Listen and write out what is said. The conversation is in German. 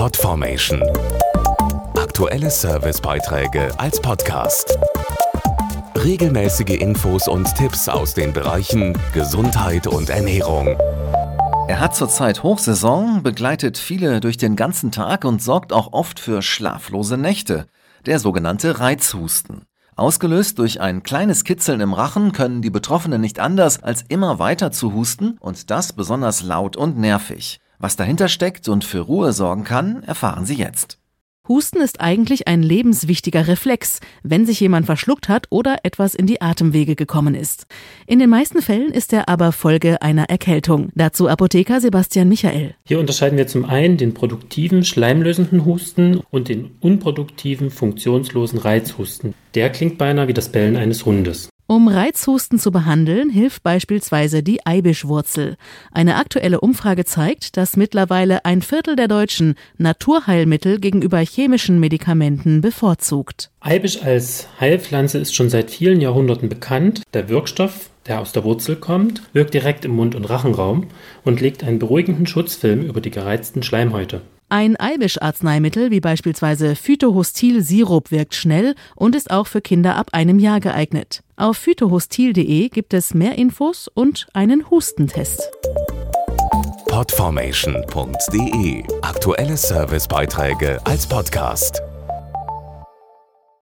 Podformation. Aktuelle Servicebeiträge als Podcast. Regelmäßige Infos und Tipps aus den Bereichen Gesundheit und Ernährung. Er hat zurzeit Hochsaison, begleitet viele durch den ganzen Tag und sorgt auch oft für schlaflose Nächte. Der sogenannte Reizhusten. Ausgelöst durch ein kleines Kitzeln im Rachen können die Betroffenen nicht anders, als immer weiter zu husten und das besonders laut und nervig. Was dahinter steckt und für Ruhe sorgen kann, erfahren Sie jetzt. Husten ist eigentlich ein lebenswichtiger Reflex, wenn sich jemand verschluckt hat oder etwas in die Atemwege gekommen ist. In den meisten Fällen ist er aber Folge einer Erkältung. Dazu Apotheker Sebastian Michael. Hier unterscheiden wir zum einen den produktiven, schleimlösenden Husten und den unproduktiven, funktionslosen Reizhusten. Der klingt beinahe wie das Bellen eines Hundes. Um Reizhusten zu behandeln, hilft beispielsweise die Eibischwurzel. Eine aktuelle Umfrage zeigt, dass mittlerweile ein Viertel der Deutschen Naturheilmittel gegenüber chemischen Medikamenten bevorzugt. Eibisch als Heilpflanze ist schon seit vielen Jahrhunderten bekannt. Der Wirkstoff, der aus der Wurzel kommt, wirkt direkt im Mund- und Rachenraum und legt einen beruhigenden Schutzfilm über die gereizten Schleimhäute. Ein Eibisch-Arzneimittel wie beispielsweise Phytohostil-Sirup wirkt schnell und ist auch für Kinder ab einem Jahr geeignet. Auf phytohostil.de gibt es mehr Infos und einen Hustentest. Podformation.de Aktuelle Servicebeiträge als Podcast.